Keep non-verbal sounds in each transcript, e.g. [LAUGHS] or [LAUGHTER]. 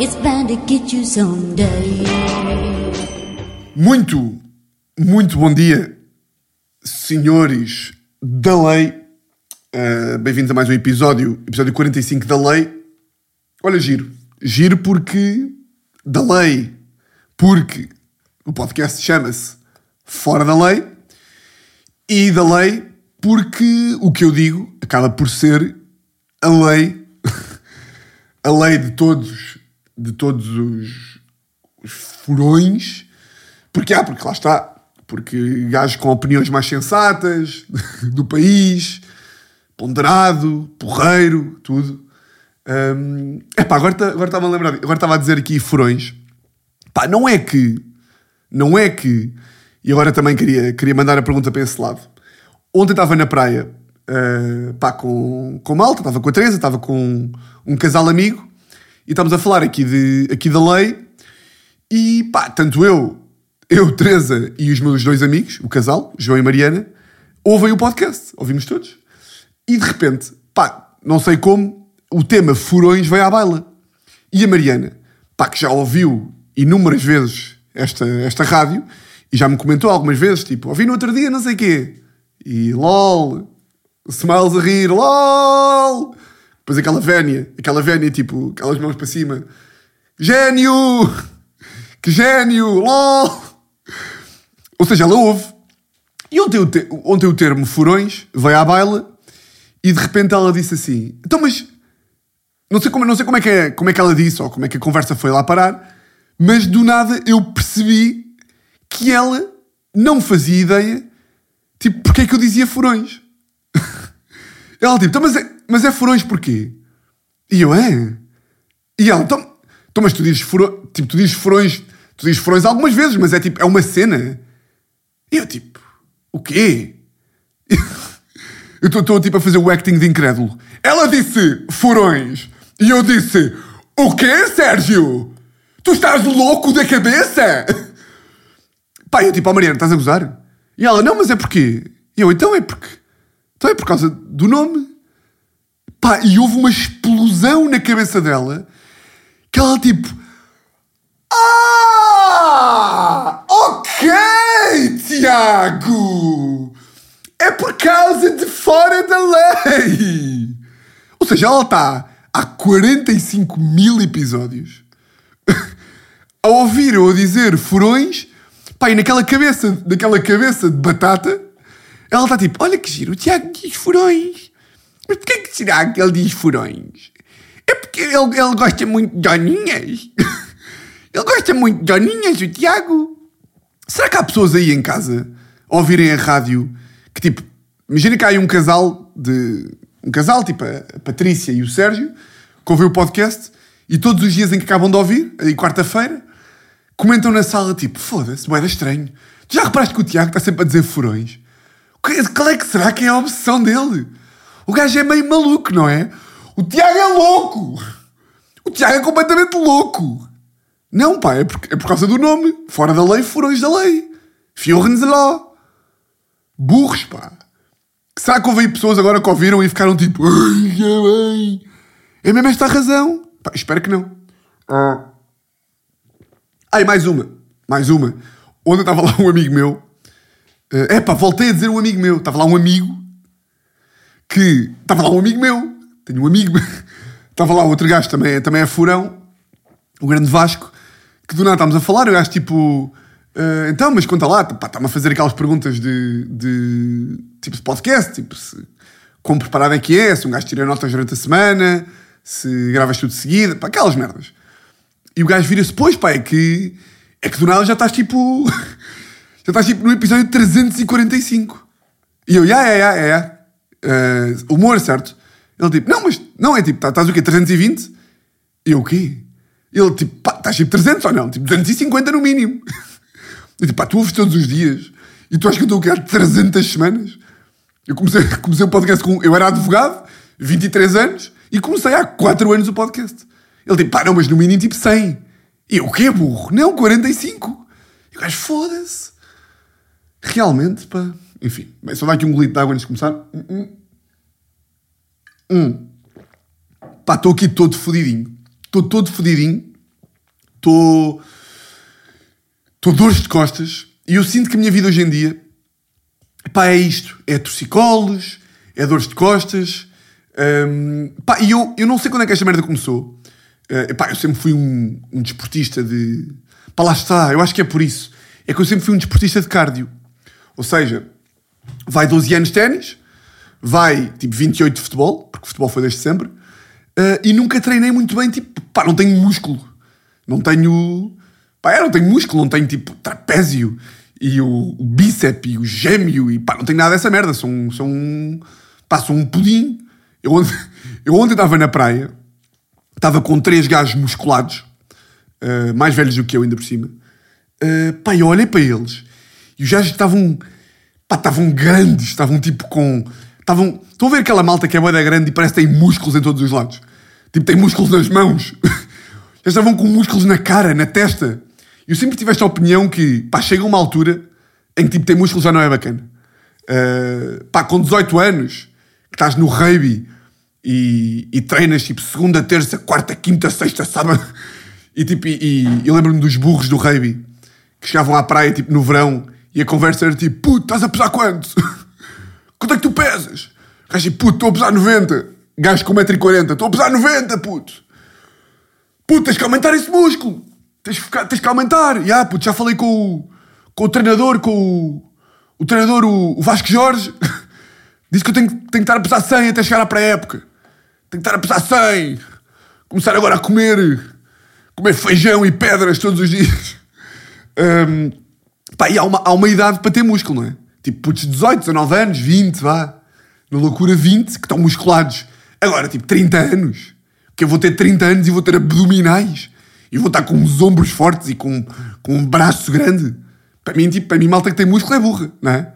It's bound to get you someday. Muito, muito bom dia, senhores da lei. Uh, Bem-vindos a mais um episódio, episódio 45 da lei. Olha, giro. Giro porque. da lei. Porque o podcast chama-se Fora da Lei. E da lei porque o que eu digo acaba por ser a lei. [LAUGHS] a lei de todos, de todos os, os furões. Porque há, porque lá está. Porque gajos com opiniões mais sensatas [LAUGHS] do país, ponderado, porreiro, tudo. Um, epá, agora tá- estava a lembrar, agora estava a dizer aqui furões. Pá, não é que, não é que, e agora também queria, queria mandar a pergunta para esse lado. Ontem estava na praia, uh, pá, com, com malta, estava com a Teresa, estava com um casal amigo, e estamos a falar aqui, de, aqui da lei, e pá, tanto eu, eu, Teresa e os meus dois amigos, o casal, João e Mariana, ouvem o podcast, ouvimos todos. E de repente, pá, não sei como, o tema furões veio à baila. E a Mariana, pá, que já ouviu inúmeras vezes esta, esta rádio, e já me comentou algumas vezes, tipo, ouvi no outro dia, não sei quê. E lol, smiles a rir, lol. Depois aquela vénia, aquela vénia, tipo, aquelas mãos para cima. Gênio! [LAUGHS] Que gênio! LOL! Ou seja, ela ouve. E ontem o, te- ontem o termo furões veio à baila e de repente ela disse assim: Então, mas. Não sei, como, não sei como, é que é, como é que ela disse ou como é que a conversa foi lá parar, mas do nada eu percebi que ela não fazia ideia, tipo, porque é que eu dizia furões. [LAUGHS] ela, tipo, então, mas é, mas é furões porquê? E eu, é? E ela, então, então mas tu dizes, furo, tipo, tu dizes furões, tu dizes furões algumas vezes, mas é tipo, é uma cena. E eu, tipo, o quê? [LAUGHS] Eu estou tipo a fazer o acting de incrédulo. Ela disse furões. E eu disse, o quê, Sérgio? Tu estás louco da cabeça? [LAUGHS] Pá, eu tipo, ó Mariana, estás a gozar? E ela, não, mas é porquê? E eu, então é porque... Então é por causa do nome. Pá, e houve uma explosão na cabeça dela que ela tipo. Ah! Ok, Tiago! É por causa de fora da lei! Ou seja, ela está há 45 mil episódios [LAUGHS] a ouvir eu a dizer furões, pá, e naquela cabeça, naquela cabeça de batata, ela está tipo, olha que giro, o Tiago diz furões. Mas porquê que será que ele diz furões? É porque ele, ele gosta muito de doninhas. [LAUGHS] ele gosta muito de doninhas, o Tiago. Será que há pessoas aí em casa a ouvirem a rádio que tipo, imagina que há aí um casal de. Um casal, tipo a, Patrícia e o Sérgio, que ouvem o podcast e todos os dias em que acabam de ouvir, aí quarta-feira, comentam na sala tipo, foda-se, moeda estranho. Tu já reparaste que o Tiago está sempre a dizer furões? Qual é que será que é a obsessão dele? O gajo é meio maluco, não é? O Tiago é louco! O Tiago é completamente louco! Não, pá, é por, é por causa do nome. Fora da lei, furões da lei. Fiorens law. Burros, pá. Será que houve pessoas agora que ouviram e ficaram tipo... É mesmo esta a razão? Pá, espero que não. Ah. Ai, mais uma. Mais uma. Ontem estava lá um amigo meu. É epá, voltei a dizer um amigo meu. Estava lá um amigo que. Estava lá um amigo meu. Tenho um amigo. [LAUGHS] Estava lá outro gajo também, também é furão. O grande Vasco. Que do nada estávamos a falar. Eu acho tipo. "Ah, então, mas conta lá. Está-me a fazer aquelas perguntas de. de tipo de podcast. Tipo, se, quão preparado é que é. Se um gajo tira notas durante a semana. Se gravas tudo de seguida. Pá, aquelas merdas. E o gajo vira-se, pois pá, é que. É que do nada já estás tipo. [LAUGHS] já estás tipo no episódio 345. E eu, já, é, é, é. Uh, humor, certo? Ele tipo, não, mas não é tipo, tá- estás o quê? 320? E eu, o quê? Ele tipo, pá, estás tipo 300 ou não? Tipo 250 no mínimo. [LAUGHS] Eu tipo, pá, tu ouves todos os dias e tu achas que eu estou a criar 300 semanas? Eu comecei, [LAUGHS] comecei o podcast com. Eu era advogado, 23 anos, e comecei há 4 anos o podcast. Ele tipo, pá, não, mas no mínimo tipo 100. E eu, o quê, burro? Não, 45. E o gajo, foda-se. Realmente, pá. Enfim, bem, só dá aqui um golito de água antes de começar. Hum, hum. Hum. Pá, estou aqui todo fodidinho. Estou todo fodidinho. Estou. Estou dores de costas e eu sinto que a minha vida hoje em dia. Pá, é isto. É torcicolos, é dores de costas. hum, pá, e eu, eu não sei quando é que esta merda começou. Uh, pá, eu sempre fui um, um desportista de. Pá, lá está, eu acho que é por isso. É que eu sempre fui um desportista de cardio. Ou seja, vai 12 anos de ténis, vai tipo 28 de futebol, porque futebol foi desde sempre, uh, e nunca treinei muito bem, tipo, pá, não tenho músculo. Não tenho. Pá, eu não tenho músculo, não tenho tipo trapézio e o, o bíceps e o gêmeo e pá, não tenho nada dessa merda. Sou um. Sou um pá, sou um pudim. Eu ontem, [LAUGHS] eu ontem estava na praia, estava com três gajos musculados, uh, mais velhos do que eu, ainda por cima. Uh, pá, eu olhei para eles e os gajos estavam. Pá, estavam grandes, estavam tipo com. Estavam. Estão a ver aquela malta que é boeda grande e parece que tem músculos em todos os lados? Tipo, tem músculos nas mãos. [LAUGHS] Já estavam com músculos na cara, na testa. Eu sempre tive esta opinião que, pá, chega uma altura em que, tipo, ter músculos já não é bacana. Uh, pá, com 18 anos, que estás no rugby e, e treinas, tipo, segunda, terça, quarta, quinta, sexta, sábado. [LAUGHS] E, tipo, e, e lembro-me dos burros do rugby que chegavam à praia, tipo, no verão e a conversa era tipo, puto, estás a pesar quanto? [LAUGHS] Quanto é que tu pesas? Gajo, puto, estou a pesar 90. Gajo com 1,40m, estou a pesar 90, puto. Puto, tens que aumentar esse músculo. Tens tens que aumentar. E ah, puto, já falei com o, com o treinador, com o, o treinador, o, o Vasco Jorge. [LAUGHS] Disse que eu tenho, tenho que estar a pesar 100 até chegar à pré-época. Tenho que estar a pesar 100. Começar agora a comer, comer feijão e pedras todos os dias. [LAUGHS] Um, pá, e há uma, há uma idade para ter músculo, não é? Tipo, putos de 18, 19 anos, 20, vá. Na loucura 20, que estão musculados. Agora, tipo, 30 anos. Que eu vou ter 30 anos e vou ter abdominais. E vou estar com os ombros fortes e com, com um braço grande. Para mim, tipo, para mim, malta que tem músculo é burra, não é?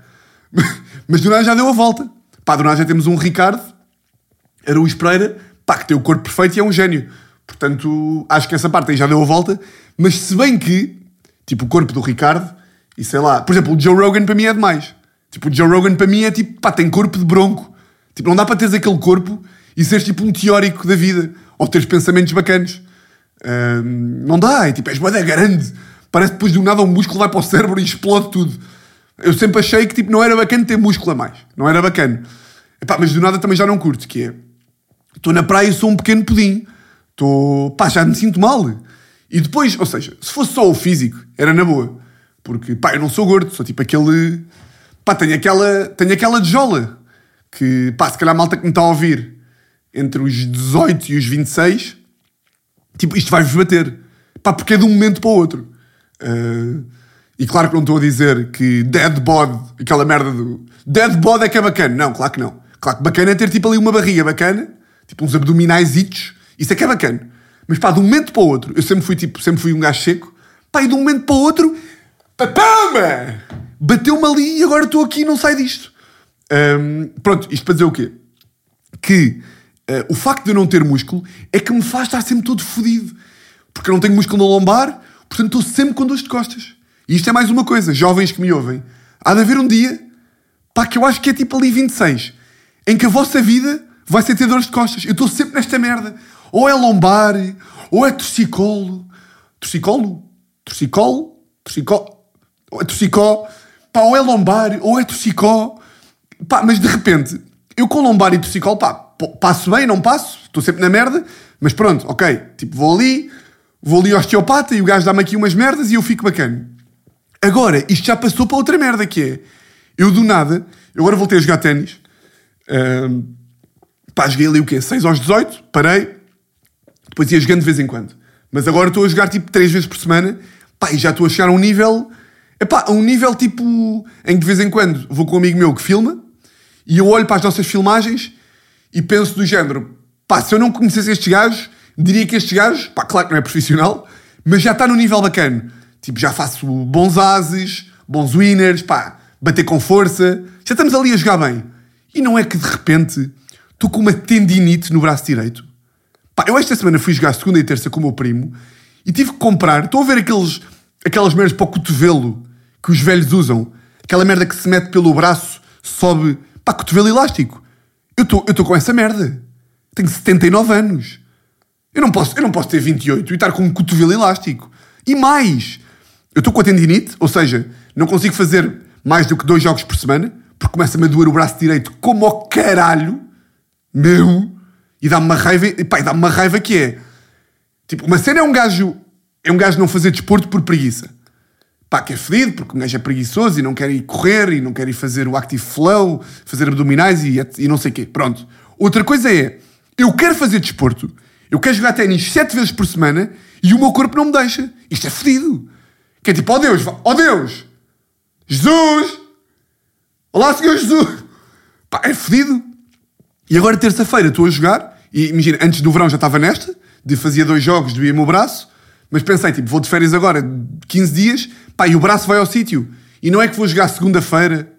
[LAUGHS] Mas do nada já deu a volta. Pá, do nada já temos um Ricardo, Araújo Pereira, pá, que tem o corpo perfeito e é um gênio. Portanto, acho que essa parte aí já deu a volta. Mas se bem que, tipo, o corpo do Ricardo, e sei lá, por exemplo, o Joe Rogan para mim é demais. Tipo, o Joe Rogan para mim é tipo, pá, tem corpo de bronco. Tipo, não dá para teres aquele corpo e seres tipo um teórico da vida. Ou teres pensamentos bacanos. Ahm, não dá, é tipo, és boeda grande. Parece que depois do nada um músculo vai para o cérebro e explode tudo. Eu sempre achei que tipo, não era bacana ter músculo a mais. Não era bacana. Epá, mas do nada também já não curto, que é... Estou na praia e sou um pequeno pudim. Estou... Pá, já me sinto mal. E depois, ou seja, se fosse só o físico, era na boa. Porque, pá, eu não sou gordo, sou tipo aquele... Pá, tenho aquela, tenho aquela dejola. Que, pá, se calhar a malta que me está a ouvir entre os 18 e os 26, tipo, isto vai-vos bater. Pá, porque é de um momento para o outro. Uh, e claro que não estou a dizer que dead bod, aquela merda do dead bod é que é bacana. Não, claro que não. Claro que bacana é ter tipo ali uma barriga bacana, tipo uns abdominais isso é que é bacana. Mas pá, de um momento para o outro, eu sempre fui tipo, sempre fui um gajo seco, pá, e de um momento para o outro, papama! Bateu-me ali e agora estou aqui e não sai disto. Um, pronto, isto para dizer o quê? Que uh, o facto de eu não ter músculo é que me faz estar sempre todo fodido. Porque eu não tenho músculo na lombar, portanto estou sempre com dores de costas. E isto é mais uma coisa, jovens que me ouvem. Há de haver um dia, pá, que eu acho que é tipo ali 26, em que a vossa vida vai ser ter dores de costas. Eu estou sempre nesta merda. Ou é lombar, ou é torcicolo. Torcicolo? Torcicolo? Torcicolo? Ou é torcicó? Pá, ou é lombar, ou é torcicó. Pá, mas de repente, eu com lombar e torcicolo, pá, passo bem, não passo, estou sempre na merda, mas pronto, ok. Tipo, vou ali, vou ali ao osteopata e o gajo dá-me aqui umas merdas e eu fico bacana. Agora, isto já passou para outra merda que é. Eu do nada, eu agora voltei a jogar ténis. Um, pá, joguei ali o quê? 6 aos 18, parei. Depois ia jogando de vez em quando. Mas agora estou a jogar tipo 3 vezes por semana. Pá, e já estou a chegar a um nível. Epá, a um nível tipo. em que de vez em quando vou com um amigo meu que filma. E eu olho para as nossas filmagens e penso do género. Pá, se eu não conhecesse estes gajos, diria que estes gajos. Pá, claro que não é profissional. Mas já está no nível bacana. Tipo, já faço bons ases, bons winners, pá, bater com força. Já estamos ali a jogar bem. E não é que de repente estou com uma tendinite no braço direito. Pá, eu esta semana fui jogar segunda e terça com o meu primo e tive que comprar. Estou a ver aqueles, aquelas merdas para o cotovelo que os velhos usam. Aquela merda que se mete pelo braço, sobe. Pá, cotovelo elástico. Eu estou com essa merda. Tenho 79 anos. Eu não, posso, eu não posso ter 28 e estar com um cotovelo elástico. E mais, eu estou com a tendinite, ou seja, não consigo fazer mais do que dois jogos por semana, porque começa-me a doer o braço direito como ao caralho, meu, e dá-me uma raiva, e pá, dá-me uma raiva que é, tipo, uma cena é um gajo, é um gajo não fazer desporto por preguiça. Pá, que é fedido, porque um gajo é preguiçoso e não quer ir correr e não quer ir fazer o active flow, fazer abdominais e, e não sei o quê. Pronto. Outra coisa é, eu quero fazer desporto, eu quero jogar ténis sete vezes por semana e o meu corpo não me deixa. Isto é fedido. Que é tipo, ó oh Deus, ó oh Deus, Jesus, olá Senhor Jesus. Pá, é fedido. E agora terça-feira estou a jogar, e imagina, antes do verão já estava nesta, de fazia dois jogos, doía-me o braço, mas pensei, tipo, vou de férias agora, 15 dias, pá, e o braço vai ao sítio. E não é que vou jogar segunda-feira,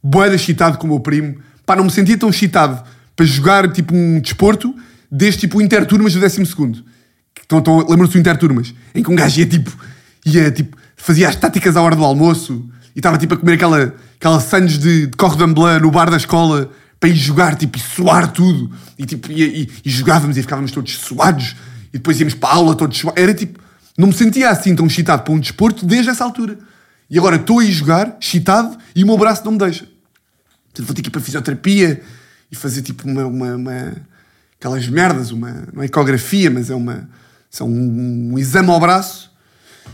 boeda excitado com o meu primo, pá, não me sentia tão excitado para jogar, tipo, um desporto deste, tipo, interturmas do décimo segundo. Então, então, Lembram-se do interturmas? Em que um gajo ia, tipo, ia, tipo, fazia as táticas à hora do almoço e estava, tipo, a comer aquela, aquela sandes de, de cordon bleu no bar da escola para ir jogar, tipo, e suar tudo. E, tipo, e jogávamos e ficávamos todos suados. E depois íamos para a aula todos. Era, tipo, não me sentia assim tão excitado para um desporto desde essa altura. E agora estou a ir jogar, excitado, e o meu braço não me deixa. Portanto, vou ter que ir para a fisioterapia e fazer, tipo, uma... uma, uma aquelas merdas, uma, é ecografia, mas é uma, são um, um exame ao braço.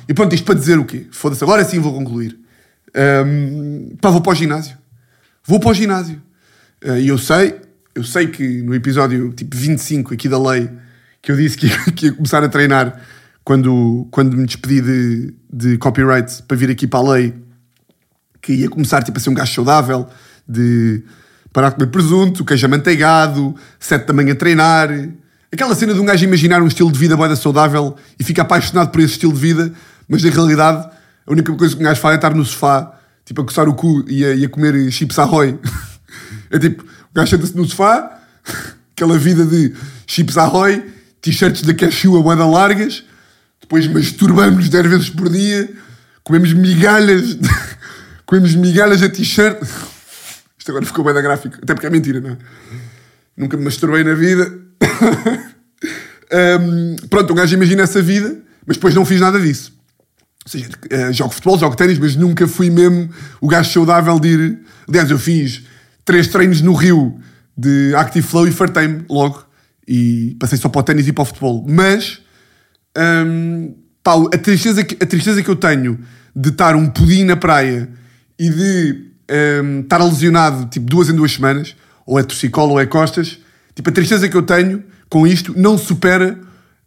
E pronto, isto para dizer o quê? Foda-se, agora sim vou concluir. Um, pá, vou para o ginásio. Vou para o ginásio. Uh, e eu sei, eu sei que no episódio tipo 25 aqui da lei, que eu disse que ia, [LAUGHS] que ia começar a treinar quando, quando me despedi de, de copyright para vir aqui para a lei, que ia começar tipo, a ser um gajo saudável, de parar de comer presunto, queijo amanteigado, sete da manhã a treinar. Aquela cena de um gajo imaginar um estilo de vida boeda saudável e fica apaixonado por esse estilo de vida, mas na realidade a única coisa que um gajo faz é estar no sofá, tipo a coçar o cu e a, e a comer chips ahoy. [LAUGHS] é tipo, o gajo senta-se no sofá, [LAUGHS] aquela vida de chips ahoy, t-shirts da cashew a boeda largas, depois masturbamos 10 vezes por dia, comemos migalhas, [LAUGHS] comemos migalhas a t-shirt. Isto agora ficou bem da gráfica. Até porque é mentira, não é? Nunca me masturbei na vida. [LAUGHS] um, pronto, um gajo imagina essa vida, mas depois não fiz nada disso. Ou seja, uh, jogo futebol, jogo ténis, mas nunca fui mesmo o gajo saudável de ir. Aliás, eu fiz três treinos no Rio de Active Flow e fartei-me logo. E passei só para o ténis e para o futebol. Mas um, pá, a, tristeza que, a tristeza que eu tenho de estar um pudim na praia e de um, estar lesionado tipo duas em duas semanas, ou é torcicolo ou é costas, tipo a tristeza que eu tenho com isto não supera,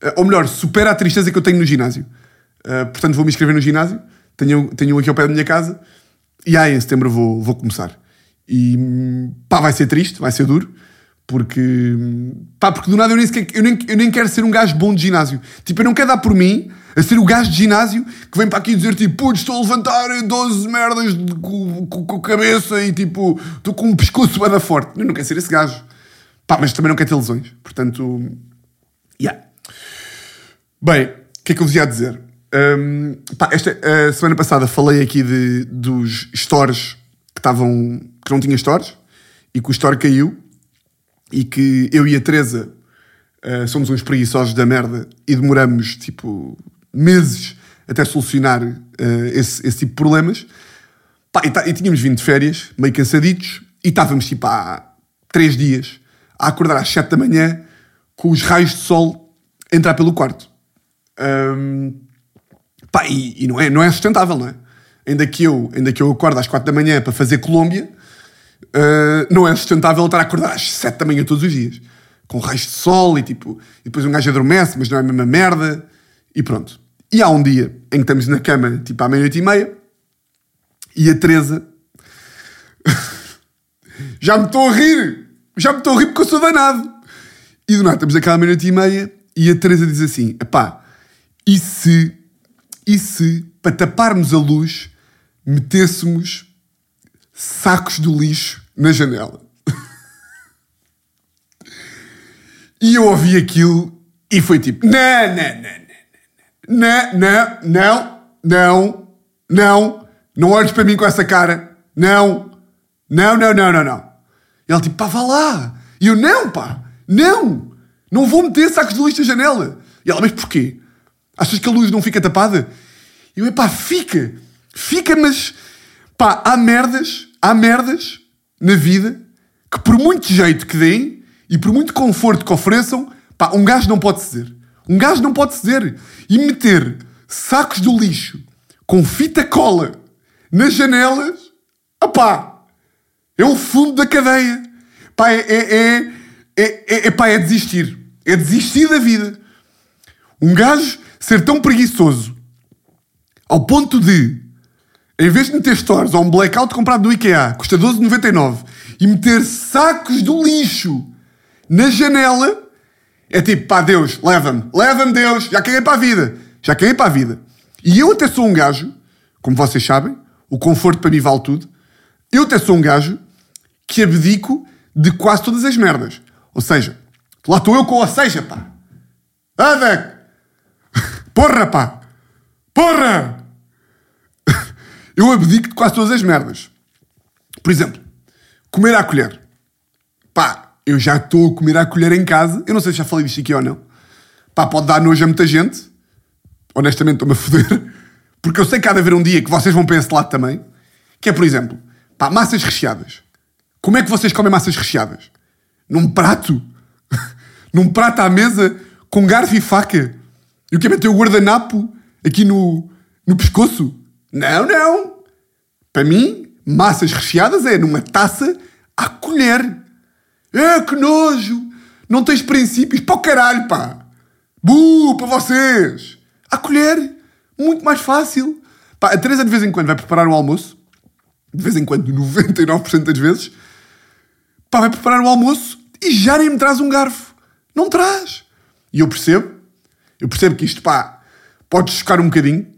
uh, ou melhor, supera a tristeza que eu tenho no ginásio. Uh, portanto, vou me inscrever no ginásio, tenho, tenho aqui ao pé da minha casa, e aí em setembro vou, vou começar. E pá, vai ser triste, vai ser duro, porque pá, porque do nada eu nem, sequer, eu, nem, eu nem quero ser um gajo bom de ginásio. Tipo, eu não quero dar por mim a ser o gajo de ginásio que vem para aqui dizer tipo, putz, estou a levantar 12 merdas com, a cabeça e tipo, estou com um pescoço bada forte. Eu não quero ser esse gajo. Pá, mas também não quero ter lesões. Portanto, yeah. Bem, o que é que eu vos ia dizer? Um, pá, esta a semana passada falei aqui de, dos stores que estavam, que não tinha stores e que o store caiu e que eu e a Teresa uh, somos uns preguiçosos da merda e demoramos tipo meses até solucionar uh, esse, esse, tipo de problemas. Pá, e, e, tínhamos vindo de férias, meio cansaditos, e estávamos tipo há três dias a acordar às sete da manhã com os raios de sol a entrar pelo quarto. Um, pá, e, e, não, é, não é sustentável, não é? Ainda que, eu, ainda que eu acordo às quatro da manhã para fazer Colômbia, uh, não é sustentável estar a acordar às sete da manhã todos os dias. Com raios de sol e tipo, e depois um gajo adormece, mas não é a mesma merda. E pronto. E há um dia em que estamos na cama, tipo à meia-noite e meia, e a Teresa. [LAUGHS] já me estou a rir! Já me estou a rir porque eu sou danado! E do nada estamos àquela meia-noite e meia e a Teresa diz assim: pá, e se, e se, para taparmos a luz, metêssemos sacos do lixo na janela. e eu ouvi aquilo e foi tipo: não, não, não, não, não, não, não, não olhes para mim com essa cara, não, não, não, não, não, não. E ele tipo: pá, vá lá. E eu: não, pá, não, não vou meter sacos de lixo na janela. E ela: mas porquê? Achas que a luz não fica tapada? E eu: pá, fica, fica, mas pá, há merdas, há merdas na vida que por muito jeito que deem e por muito conforto que ofereçam, pá, um gajo não pode ceder. Um gajo não pode ceder. E meter sacos do lixo com fita cola nas janelas, opá, é o fundo da cadeia. Pá, é, é, é, é, é, pá, é desistir. É desistir da vida. Um gajo ser tão preguiçoso ao ponto de, em vez de meter stores ou um blackout comprado no IKEA, custa 12,99 e meter sacos do lixo na janela, é tipo, pá, Deus, leva-me, leva-me Deus, já caguei para a vida, já caguei para a vida. E eu até sou um gajo, como vocês sabem, o conforto para mim vale tudo, eu até sou um gajo que abdico de quase todas as merdas. Ou seja, lá estou eu com ou seja, pá. Adec! [LAUGHS] Porra, pá! Porra! Eu abdico de quase todas as merdas. Por exemplo, comer à colher. Pá, eu já estou a comer à colher em casa. Eu não sei se já falei disto aqui ou não. Pá, pode dar nojo a muita gente. Honestamente, estou-me a foder. Porque eu sei que há de haver um dia que vocês vão para esse lado também. Que é, por exemplo, pá, massas recheadas. Como é que vocês comem massas recheadas? Num prato? [LAUGHS] Num prato à mesa com garfo e faca? E o que é meter o guardanapo aqui no, no pescoço? Não, não. Para mim, massas recheadas é numa taça à colher. É, que nojo. Não tens princípios. Para o caralho, pá. Bu, para vocês. À colher. Muito mais fácil. Pá, a Teresa de vez em quando vai preparar o almoço. De vez em quando, [LAUGHS] 99% das vezes. Pá, vai preparar o almoço e já nem me traz um garfo. Não traz. E eu percebo. Eu percebo que isto, pá, pode chocar um bocadinho.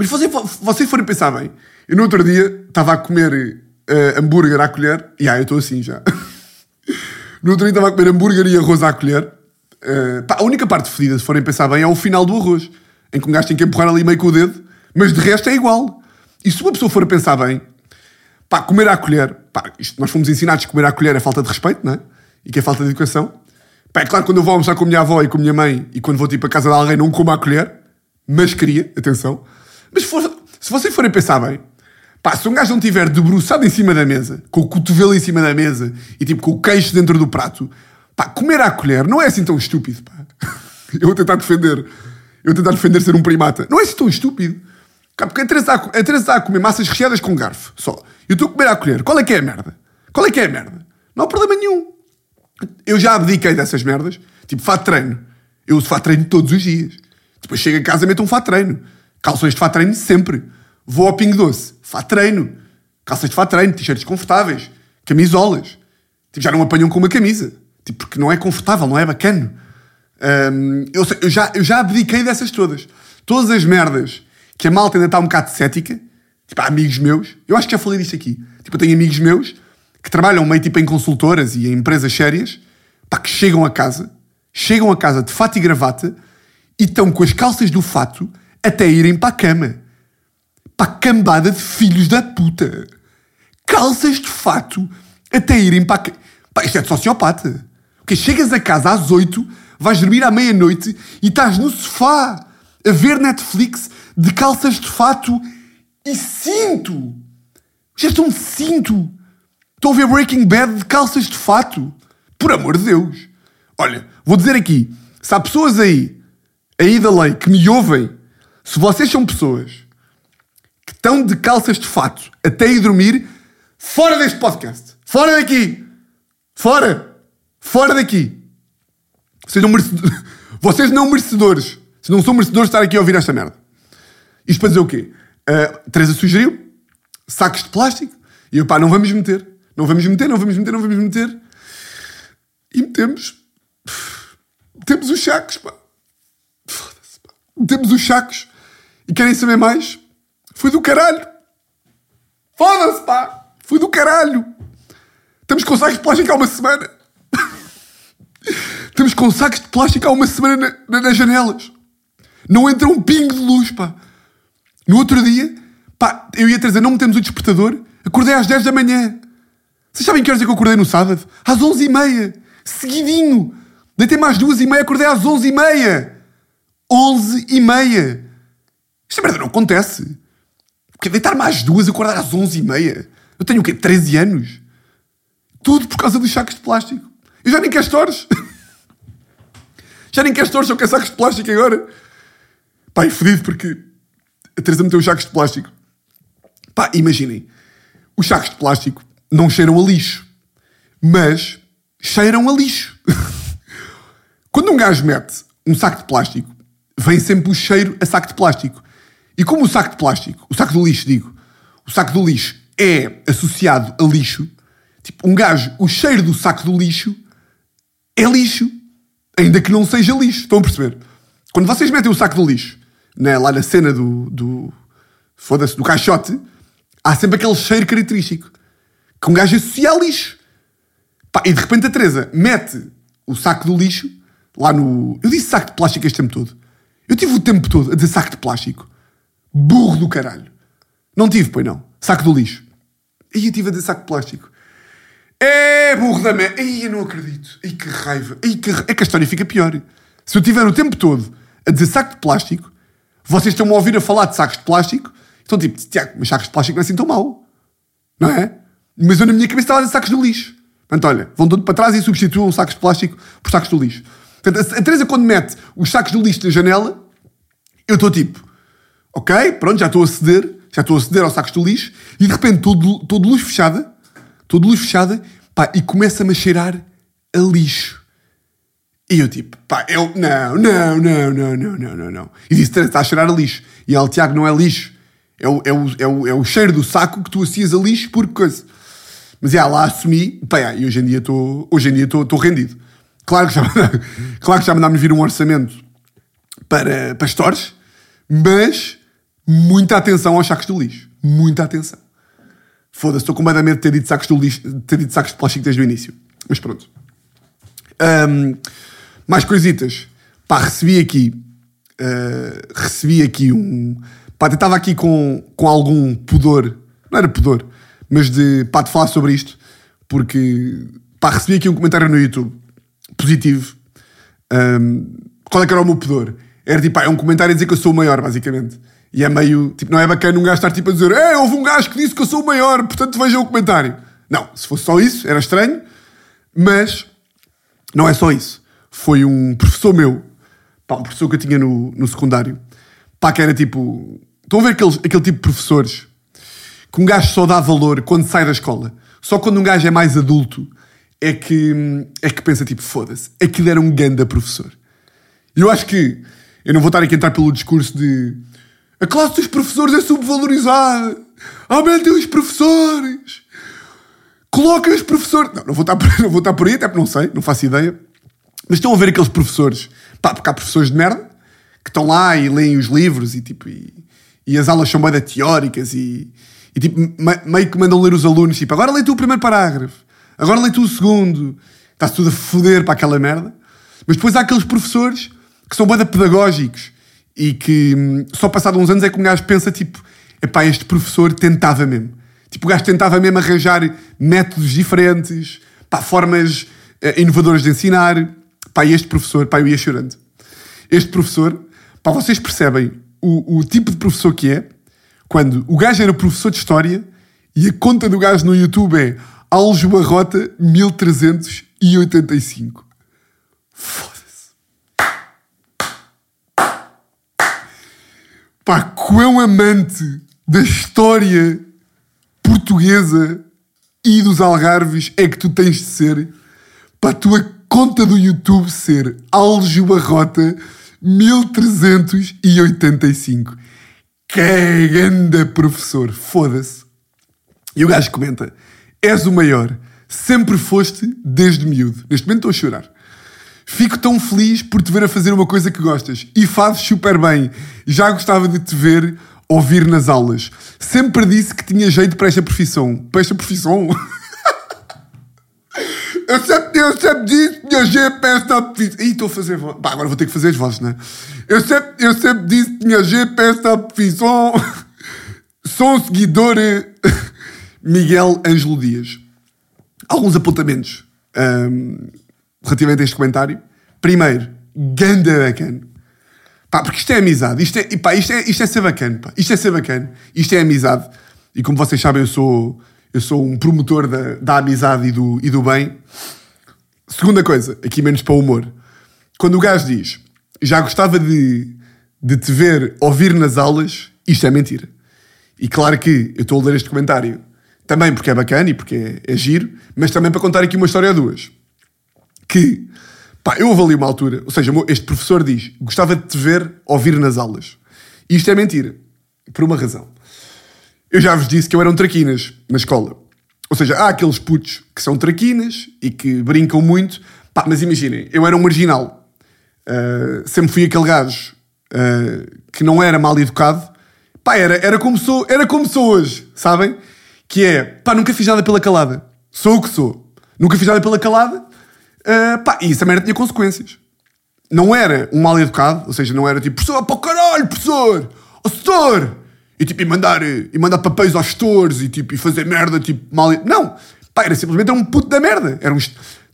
Mas vocês, vocês forem pensar bem. Eu no outro dia estava a comer uh, hambúrguer à colher. E ah, eu estou assim já. [LAUGHS] no outro dia estava a comer hambúrguer e arroz à colher. Uh, pá, a única parte fedida, se forem pensar bem, é o final do arroz. Em que um gajo tem que empurrar ali meio com o dedo. Mas de resto é igual. E se uma pessoa for a pensar bem, pá, comer à colher, pá, isto, nós fomos ensinados que comer à colher é falta de respeito, não é? E que é falta de educação. Pá, é claro quando eu vou almoçar com a minha avó e com a minha mãe e quando vou tipo a casa de alguém não como à colher, mas queria, atenção. Mas for, se vocês forem pensar bem, pá, se um gajo não estiver debruçado em cima da mesa, com o cotovelo em cima da mesa e tipo com o queixo dentro do prato, pá, comer à colher não é assim tão estúpido, pá. [LAUGHS] Eu vou tentar defender, eu vou tentar defender ser um primata. Não é assim tão estúpido. Porque a Teresa está a comer massas recheadas com garfo, só. Eu estou a comer à colher. Qual é que é a merda? Qual é que é a merda? Não há problema nenhum. Eu já abdiquei dessas merdas. Tipo, fato treino. Eu uso fato treino todos os dias. Depois chego a casa e meto um fato treino. Calções de fato treino sempre. Vou ao Pingo Doce. Fato treino. Calças de fato treino. T-shirts confortáveis. Camisolas. Tipo, já não apanham com uma camisa. Tipo, porque não é confortável, não é bacana. Um, eu, eu, já, eu já abdiquei dessas todas. Todas as merdas que a malta ainda está um bocado cética. Tipo, há amigos meus. Eu acho que já falei disto aqui. Tipo, eu tenho amigos meus que trabalham meio tipo em consultoras e em empresas sérias. Pá, que chegam a casa. Chegam a casa de fato e gravata e estão com as calças do fato até irem para a cama. Pá, cambada de filhos da puta. Calças de fato até irem para a cama. Isto é de sociopata. Porque chegas a casa às oito, vais dormir à meia-noite e estás no sofá a ver Netflix de calças de fato e cinto. Já estão de cinto. Estão a ver Breaking Bad de calças de fato. Por amor de Deus. Olha, vou dizer aqui, se há pessoas aí, aí da lei, que me ouvem, se vocês são pessoas que estão de calças de fato até ir dormir, fora deste podcast. Fora daqui. Fora. Fora daqui. Vocês não, merecedores, [LAUGHS] vocês não merecedores. Se não são merecedores de estar aqui a ouvir esta merda. Isto para dizer o quê? Uh, Teresa sugeriu sacos de plástico e eu, pá, não vamos meter. Não vamos meter, não vamos meter, não vamos meter. E metemos. Metemos os sacos, pá. Metemos os sacos. E querem saber mais? Foi do caralho. Foda-se, pá. Foi do caralho. Estamos com sacos de plástico há uma semana. [LAUGHS] Estamos com sacos de plástico há uma semana na, na, nas janelas. Não entra um pingo de luz, pá. No outro dia, pá, eu ia trazer, não metemos o despertador, acordei às 10 da manhã. Vocês sabem que horas é que eu acordei no sábado? Às 11h30. Seguidinho. Deitei mais duas e meia, acordei às 11h30. 11 e meia. Esta merda não acontece. Porque deitar-me às duas e acordar às 11 e meia. Eu tenho o quê? 13 anos? Tudo por causa dos sacos de plástico. Eu já nem quero stores. [LAUGHS] já nem quero stores, só quero sacos de plástico agora. Pá, e fodido porque a Teresa meteu os sacos de plástico. Pá, imaginem. Os sacos de plástico não cheiram a lixo. Mas cheiram a lixo. [LAUGHS] Quando um gajo mete um saco de plástico, vem sempre o cheiro a saco de plástico. E como o saco de plástico, o saco do lixo, digo, o saco do lixo é associado a lixo, tipo, um gajo, o cheiro do saco do lixo é lixo, ainda que não seja lixo. Estão a perceber? Quando vocês metem o saco do lixo né, lá na cena do, do foda-se, do caixote, há sempre aquele cheiro característico que um gajo associa a lixo. Pá, e de repente a Teresa mete o saco do lixo lá no. Eu disse saco de plástico este tempo todo. Eu tive o tempo todo a dizer saco de plástico. Burro do caralho. Não tive, pois não. Saco do lixo. E eu tive a dizer saco de plástico. É burro da merda. Ei, eu não acredito. Ei, que raiva. Ei, que... É que a história fica pior. Se eu tiver o tempo todo a dizer saco de plástico, vocês estão-me a ouvir a falar de sacos de plástico, estão tipo, Tiago, mas sacos de plástico não é assim tão mau. Não é? Mas eu na minha cabeça estava a dizer sacos do lixo. Portanto, olha, vão todo para trás e substituam sacos de plástico por sacos do lixo. Portanto, a Teresa, quando mete os sacos do lixo na janela, eu estou tipo, ok, pronto, já estou a ceder, já estou a ceder aos sacos do lixo, e de repente estou de luz fechada, estou de luz fechada, pá, e começa-me a cheirar a lixo. E eu tipo, pá, eu, não, não, não, não, não, não, não, não. E disse, está a cheirar a lixo. E ela, Tiago, não é lixo. É o, é, o, é, o, é o cheiro do saco que tu associas a lixo por coisa. Mas já lá assumi, pá, e hoje em dia estou, hoje em dia estou rendido. Claro que já, [LAUGHS] claro que já mandámos vir um orçamento para, para stores, mas muita atenção aos sacos do lixo. Muita atenção. Foda-se, estou com medo de ter dito sacos, do lixo, ter dito sacos de plástico desde o início. Mas pronto. Um, mais coisitas. Pá, recebi aqui. Uh, recebi aqui um. Pá, estava aqui com, com algum pudor. Não era pudor, mas de, pá, de falar sobre isto. Porque, pá, recebi aqui um comentário no YouTube positivo. Um, qual é que era o meu pudor? Era tipo, pá, é um comentário a dizer que eu sou o maior, basicamente. E é meio, tipo, não é bacana um gajo estar tipo a dizer, é, houve um gajo que disse que eu sou o maior, portanto vejam o comentário. Não, se fosse só isso, era estranho, mas não é só isso. Foi um professor meu, pá, um professor que eu tinha no, no secundário, pá, que era tipo. Estão a ver aqueles, aquele tipo de professores que um gajo só dá valor quando sai da escola. Só quando um gajo é mais adulto é que, é que pensa tipo, foda-se, aquilo era um ganda professor. E eu acho que, eu não vou estar aqui a entrar pelo discurso de a classe dos professores é subvalorizada, aumentem os professores, coloquem os professores. Não, não vou, estar por, [LAUGHS] não vou estar por aí, até porque não sei, não faço ideia. Mas estão a ver aqueles professores, pá, porque há professores de merda que estão lá e leem os livros e tipo, e, e as aulas são bem teóricas e, e tipo, meio que mandam ler os alunos, tipo, agora lê tu o primeiro parágrafo, agora lê tu o segundo, está-se tudo a foder para aquela merda. Mas depois há aqueles professores que são bem pedagógicos e que hum, só passado uns anos é que um gajo pensa, tipo, epá, este professor tentava mesmo. Tipo, o gajo tentava mesmo arranjar métodos diferentes, pá, formas uh, inovadoras de ensinar. Pá, este professor, pá, eu ia chorando. Este professor, pá, vocês percebem o, o tipo de professor que é quando o gajo era professor de História e a conta do gajo no YouTube é Aljubarrota 1385. Foda-se. Pá, quão amante da história portuguesa e dos Algarves é que tu tens de ser para a tua conta do YouTube ser Aljubarrota 1385. Que ganda professor, foda-se. E o gajo comenta: És o maior, sempre foste desde miúdo. Neste momento estou a chorar. Fico tão feliz por te ver a fazer uma coisa que gostas e fazes super bem. Já gostava de te ver ouvir nas aulas. Sempre disse que tinha jeito para esta profissão. Para esta profissão? [LAUGHS] eu, sempre, eu sempre disse que tinha jeito para esta profissão. Ih, estou a fazer voz. agora vou ter que fazer as vozes, não é? Eu sempre, eu sempre disse que tinha jeito para esta profissão. [LAUGHS] Sou um seguidor [LAUGHS] Miguel Ângelo Dias. Alguns apontamentos um, relativamente a este comentário. Primeiro, ganda bacana. Pá, porque isto é amizade. Isto é, pá, isto é, isto é ser bacana. Pá. Isto é ser bacana. Isto é amizade. E como vocês sabem, eu sou, eu sou um promotor da, da amizade e do, e do bem. Segunda coisa, aqui menos para o humor. Quando o gajo diz já gostava de, de te ver ouvir nas aulas, isto é mentira. E claro que eu estou a ler este comentário também porque é bacana e porque é, é giro, mas também para contar aqui uma história a duas. Que, pá, eu avalio uma altura, ou seja, este professor diz: gostava de te ver ouvir nas aulas. E isto é mentira, por uma razão. Eu já vos disse que eu era um traquinas na escola. Ou seja, há aqueles putos que são traquinas e que brincam muito, pá, mas imaginem, eu era um marginal. Uh, sempre fui aquele gajo uh, que não era mal educado. Pá, era, era, como sou, era como sou hoje, sabem? que é, pá, nunca fiz nada pela calada. Sou o que sou. Nunca fiz nada pela calada. Uh, pá, e isso também tinha consequências. Não era um mal educado, ou seja, não era tipo, professor, para o caralho, professor, ó setor, e tipo, e mandar, e mandar papéis aos gestores e tipo, e fazer merda, tipo, mal. Não, pá, era simplesmente um puto da merda. Era um,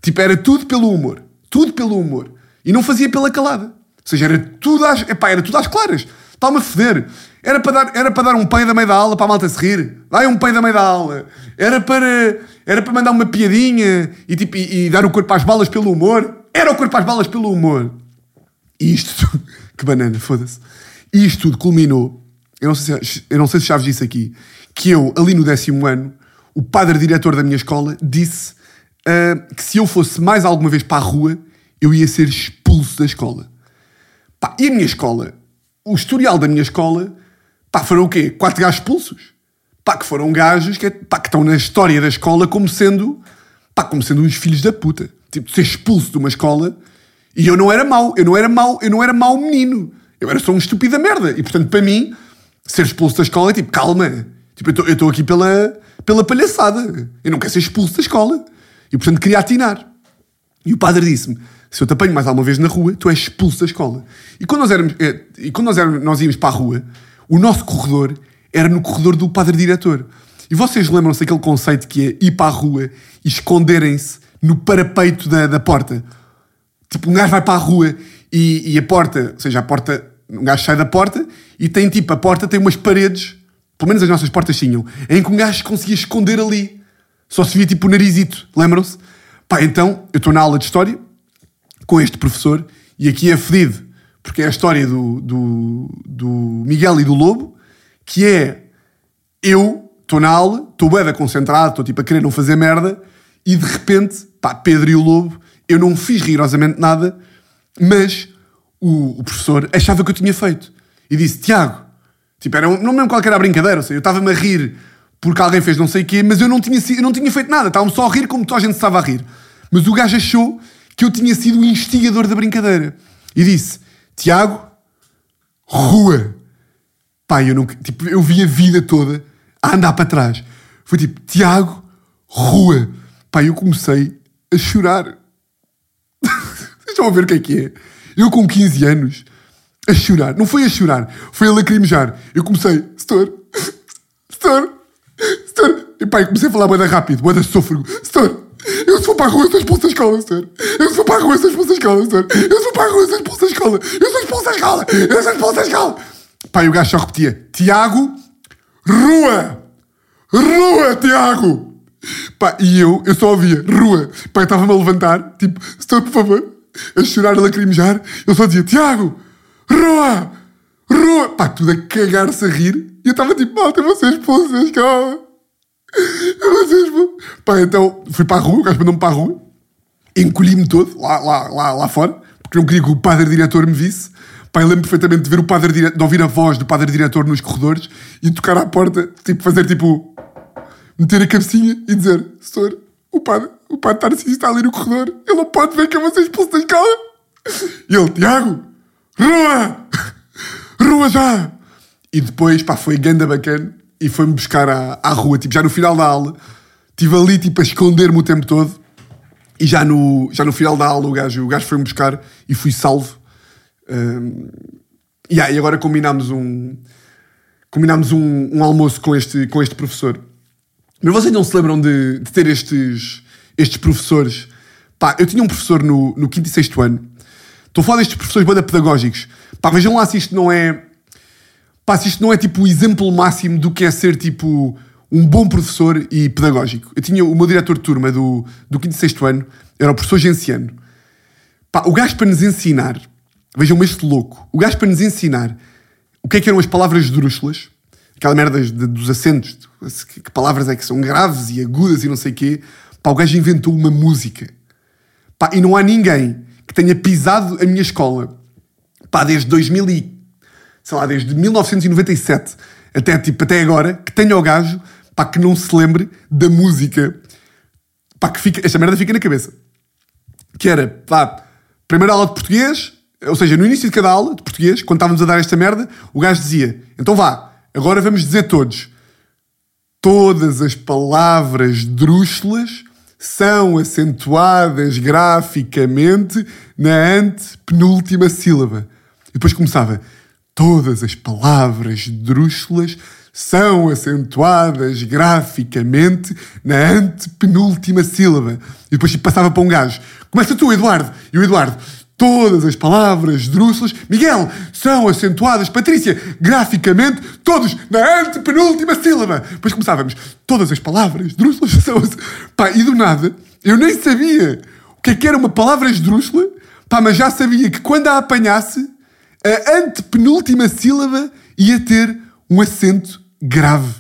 tipo, era tudo pelo humor. Tudo pelo humor. E não fazia pela calada. Ou seja, era tudo às, epá, era tudo às claras. Está-me a foder. Era para, dar, era para dar um peido da meio da aula para a malta se rir. Dai um peido da meio da aula. Era para, era para mandar uma piadinha e, tipo, e, e dar o corpo às balas pelo humor. Era o corpo às balas pelo humor. E isto tudo... [LAUGHS] Que banana, foda-se. E isto tudo culminou... Eu não, sei se, eu não sei se já vos disse aqui. Que eu, ali no décimo ano, o padre diretor da minha escola disse uh, que se eu fosse mais alguma vez para a rua, eu ia ser expulso da escola. Pá, e a minha escola, o historial da minha escola Pá, foram o quê? Quatro gajos expulsos. Pá, que foram gajos que, pá, que estão na história da escola como sendo, pá, como sendo uns filhos da puta. Tipo, ser expulso de uma escola e eu não era mau, eu não era mau, eu não era mau menino. Eu era só um estúpido merda. E portanto, para mim, ser expulso da escola é tipo, calma. Tipo, eu estou aqui pela, pela palhaçada. Eu não quero ser expulso da escola. E portanto, queria atinar. E o padre disse-me: se eu te apanho mais alguma vez na rua, tu és expulso da escola. E quando nós, éramos, eh, e quando nós, éramos, nós íamos para a rua, o nosso corredor era no corredor do padre diretor. E vocês lembram-se daquele conceito que é ir para a rua e esconderem-se no parapeito da, da porta? Tipo, um gajo vai para a rua e, e a porta, ou seja, a porta, um gajo sai da porta e tem tipo, a porta tem umas paredes, pelo menos as nossas portas tinham, em que um gajo conseguia esconder ali. Só se via tipo o narizito, lembram-se? Pá, então, eu estou na aula de História com este professor e aqui é fedido porque é a história do, do, do Miguel e do Lobo, que é eu estou na aula, estou bem concentrado, estou tipo a querer não fazer merda, e de repente, pá, Pedro e o Lobo, eu não fiz rigorosamente nada, mas o, o professor achava que eu tinha feito. E disse, Tiago, tipo, era um, não mesmo qualquer brincadeira, ou seja, eu estava-me a rir porque alguém fez não sei o quê, mas eu não tinha, eu não tinha feito nada, estava-me só a rir como toda a gente estava a rir. Mas o gajo achou que eu tinha sido o instigador da brincadeira. E disse, Tiago, rua. Pá, eu nunca. Tipo, eu vi a vida toda a andar para trás. Foi tipo, Tiago, rua. Pá, eu comecei a chorar. [LAUGHS] Vocês a ver o que é que é? Eu com 15 anos, a chorar. Não foi a chorar, foi a lacrimejar. Eu comecei, Setor, Setor, Setor. E pá, eu comecei a falar boeda rápido, boeda sôfrego. Setor, eu sou para a rua, sou expulso da escola, senhor. Eu sou para a rua, sou expulso da escola, senhor. Eu sou para a rua, sou expulso da escola. Eu sou expulso da escola. Eu sou expulso da escola. Pá, e o gajo só repetia: Tiago, rua. Rua, Tiago. Pá, e eu, eu só ouvia rua. Pá, estava-me a levantar, tipo, senhor, por favor, a chorar, a lacrimejar. Eu só dizia: Tiago, rua. Rua. Pá, tudo a cagar-se a rir. E eu estava tipo, malta, você expulso da escola. Vocês, pá, então fui para a rua, o gajo mandou-me para a rua, encolhi-me todo lá, lá, lá, lá fora, porque não queria que o padre diretor me visse. Eu lembro perfeitamente de ver o padre de ouvir a voz do padre diretor nos corredores e tocar à porta, tipo, fazer tipo, meter a cabecinha e dizer: Senhor, o padre, o padre Tarcísio está ali no corredor, ele não pode ver que eu vou ser expulso da escola. E ele, Tiago, rua, rua já. E depois, pá, foi ganda bacana e foi-me buscar à, à rua, tipo, já no final da aula. Estive ali, tipo, a esconder-me o tempo todo. E já no, já no final da aula o gajo, o gajo foi-me buscar e fui salvo. Um, yeah, e agora combinámos um combinámos um, um, almoço com este, com este professor. Mas vocês não se lembram de, de ter estes, estes professores? Pá, eu tinha um professor no, no quinto e sexto ano. Estou a falar destes professores banda pedagógicos. Pá, vejam lá se isto não é. Pá, se isto não é tipo o exemplo máximo do que é ser tipo um bom professor e pedagógico. Eu tinha o meu diretor de turma do, do 5 e 6 ano, era o professor Genciano. Pá, o gajo para nos ensinar, vejam este louco, o gajo para nos ensinar o que é que eram as palavras drúxulas, aquela merda de- dos acentos, que, que palavras é que são graves e agudas e não sei o quê, pá, o gajo inventou uma música. Pá, e não há ninguém que tenha pisado a minha escola, pá, desde 2000 e, sei lá, desde 1997 até, tipo, até agora, que tenha o gajo, pá, que não se lembre da música, pá, que fica, esta merda fica na cabeça. Que era, pá, primeira aula de português, ou seja, no início de cada aula de português, quando estávamos a dar esta merda, o gajo dizia, então vá, agora vamos dizer todos, todas as palavras drúxulas são acentuadas graficamente na antepenúltima sílaba. E depois começava: todas as palavras drúxulas são acentuadas graficamente na antepenúltima sílaba. E depois passava para um gajo: começa tu, Eduardo. E o Eduardo: Todas as palavras drúxulas, Miguel, são acentuadas, Patrícia, graficamente, todos na antepenúltima sílaba. Depois começávamos, todas as palavras drúxulas [LAUGHS] são. Pá, e do nada, eu nem sabia o que é que era uma palavra esdrúxula, pá, mas já sabia que quando a apanhasse, a antepenúltima sílaba ia ter um acento grave.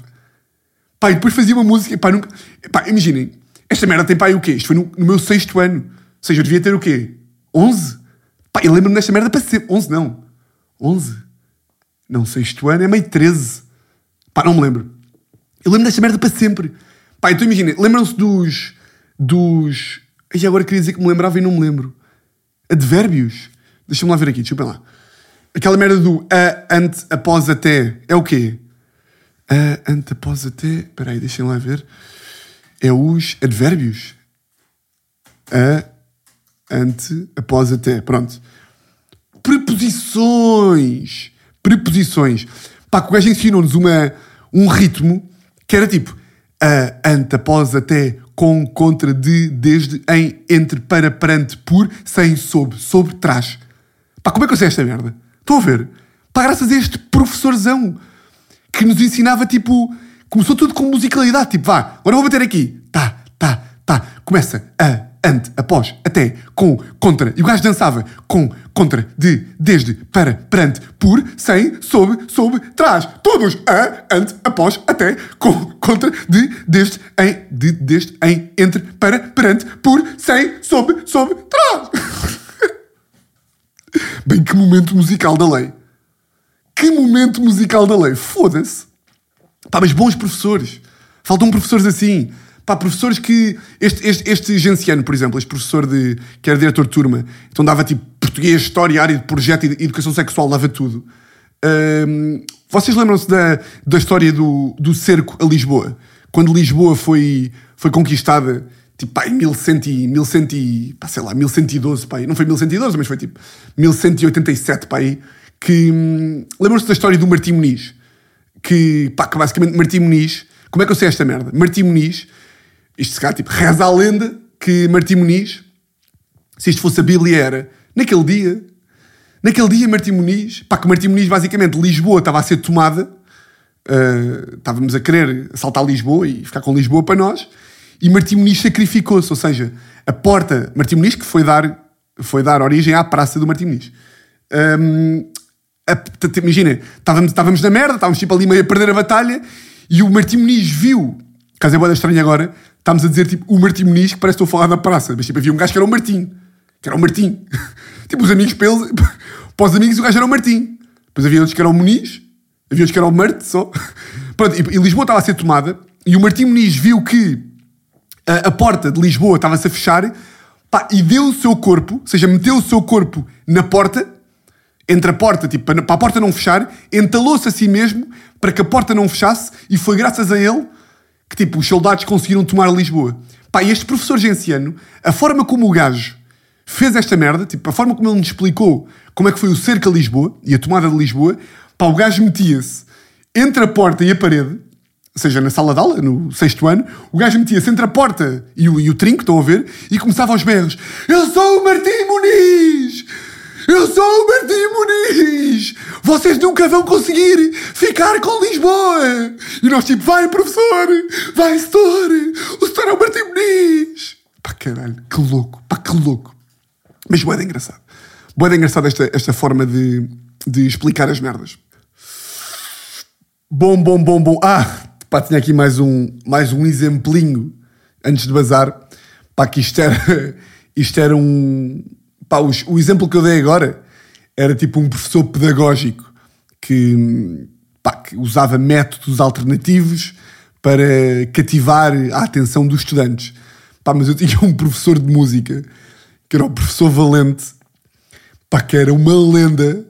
Pá, e depois fazia uma música. Pá, nunca... pá imaginem, esta merda tem pá, aí o quê? Isto foi no, no meu sexto ano. Ou seja, eu devia ter o quê? 11? Pá, eu lembro-me desta merda para sempre. 11 não. 11? Não, sexto ano é meio 13. Pá, não me lembro. Eu lembro desta merda para sempre. Pá, então imaginem, lembram-se dos. dos. E agora queria dizer que me lembrava e não me lembro. Advérbios? Deixa-me lá ver aqui, desculpem lá. Aquela merda do a, ante, após, até. É o quê? A, ante, após, até. Espera aí, deixem lá ver. É os advérbios. A, ante, após, até. Pronto. Preposições. Preposições. Pá, que o gajo ensinou-nos uma, um ritmo que era tipo ante, após, até, com, contra, de, desde, em, entre, para, perante, por, sem, sob, sobre, trás. Pá, como é que eu sei esta merda? Estão a ver? Pá, graças a este professorzão que nos ensinava, tipo, começou tudo com musicalidade, tipo, vá, agora vou bater aqui. Tá, tá, tá. Começa a, ante, após, até, com, contra. E o gajo dançava com, contra, de, desde, para, perante, por, sem, sob, sob, trás. Todos a, ante, após, até, com, contra, de, desde, em, de, desde, em, entre, para, perante, por, sem, sob, sob, trás. [LAUGHS] Bem, que momento musical da lei. Que momento musical da lei. Foda-se. Pá, mas bons professores. Faltam professores assim. Pá, professores que. Este, este, este genciano, por exemplo, este professor de, que era diretor de turma, então dava tipo português, história, área de projeto e educação sexual, dava tudo. Ahm, vocês lembram-se da, da história do, do cerco a Lisboa? Quando Lisboa foi, foi conquistada, tipo, pá, em 1100 e, 1100 e, pá, sei lá, 1112, pá, não foi 1112, mas foi tipo 1187, pá, aí, que hum, lembram-se da história do Martim Muniz? Que, pá, que basicamente Martim Muniz, como é que eu sei esta merda? Martim Muniz, isto se calhar, tipo, reza a lenda que Martim Muniz, se isto fosse a Bíblia, era naquele dia, naquele dia Martim Muniz, pá, que Martim Muniz, basicamente, Lisboa estava a ser tomada, uh, estávamos a querer assaltar Lisboa e ficar com Lisboa para nós, e Martim Muniz sacrificou-se, ou seja, a porta, Martim Muniz, que foi dar, foi dar origem à praça do Martim Muniz. Um, a- t- t- imagina, estávamos, estávamos na merda, estávamos tipo ali meio a perder a batalha, e o Martim Muniz viu, caso é boa estranha agora, estávamos a dizer tipo o Martim Muniz, que parece que estou a falar da praça, mas tipo havia um gajo que era o Martim, que era o Martim. [LAUGHS] tipo os amigos para eles, [LAUGHS] para os amigos o gajo era o Martim. Depois havia outros que eram o Muniz, havia outros que eram o Marte só. [LAUGHS] Pronto, e, e Lisboa estava a ser tomada, e o Martim Muniz viu que a, a porta de Lisboa estava-se a fechar pá, e deu o seu corpo, ou seja, meteu o seu corpo na porta, entre a porta, tipo, para, para a porta não fechar, entalou-se a si mesmo para que a porta não fechasse e foi graças a ele que, tipo, os soldados conseguiram tomar Lisboa. Pá, e este professor genciano, a forma como o gajo fez esta merda, tipo, a forma como ele nos explicou como é que foi o cerco a Lisboa e a tomada de Lisboa, pá, o gajo metia-se entre a porta e a parede, ou seja, na sala de aula, no sexto ano, o gajo metia-se entre a porta e o, e o trinco, estão a ver, e começava aos berros: Eu sou o Martim Muniz! Eu sou o Martim Muniz! Vocês nunca vão conseguir ficar com Lisboa! E nós tipo, vai professor! Vai setor! O setor é o Martim Muniz! Pá caralho, que louco, pá que louco! Mas boa de engraçado. Boa de engraçado esta, esta forma de, de explicar as merdas. Bom, bom, bom, bom. Ah, pá, tinha aqui mais um, mais um exemplinho antes de bazar. Pá, que isto era, [LAUGHS] isto era um. Pá, o, o exemplo que eu dei agora era tipo um professor pedagógico que, pá, que usava métodos alternativos para cativar a atenção dos estudantes. Pá, mas eu tinha um professor de música que era o professor Valente, pá, que era uma lenda.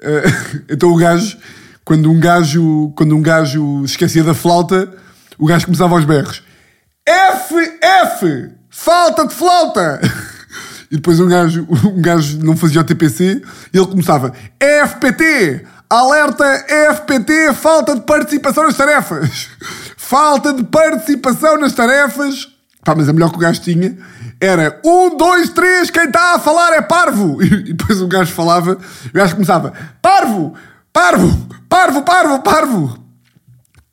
Uh, [LAUGHS] então o gajo, quando um gajo, quando um gajo esquecia da flauta, o gajo começava aos berros. F, F, falta de flauta! [LAUGHS] E depois um gajo, um gajo não fazia o TPC e ele começava FPT, alerta FPT, falta de participação nas tarefas. Falta de participação nas tarefas. Pá, mas a melhor que o gajo tinha era um, dois, três, quem está a falar é parvo. [LAUGHS] E depois o gajo falava, o gajo começava parvo, parvo, parvo, parvo, parvo.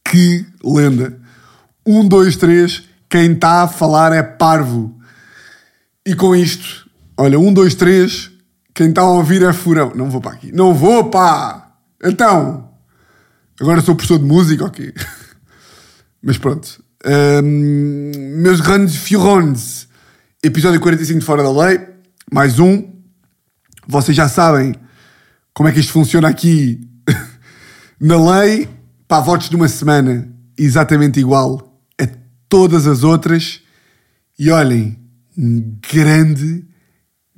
Que lenda. Um, dois, três, quem está a falar é parvo. E com isto, olha, um, dois, três, quem está a ouvir é furão. Não vou para aqui. Não vou, pá! Então, agora sou professor de música, ok? [LAUGHS] Mas pronto. Hum, meus grandes furões Episódio 45 de Fora da Lei, mais um. Vocês já sabem como é que isto funciona aqui [LAUGHS] na lei. Pá, votos de uma semana exatamente igual a todas as outras. E olhem, um grande,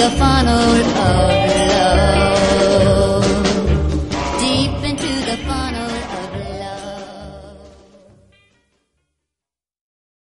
The funnel of love.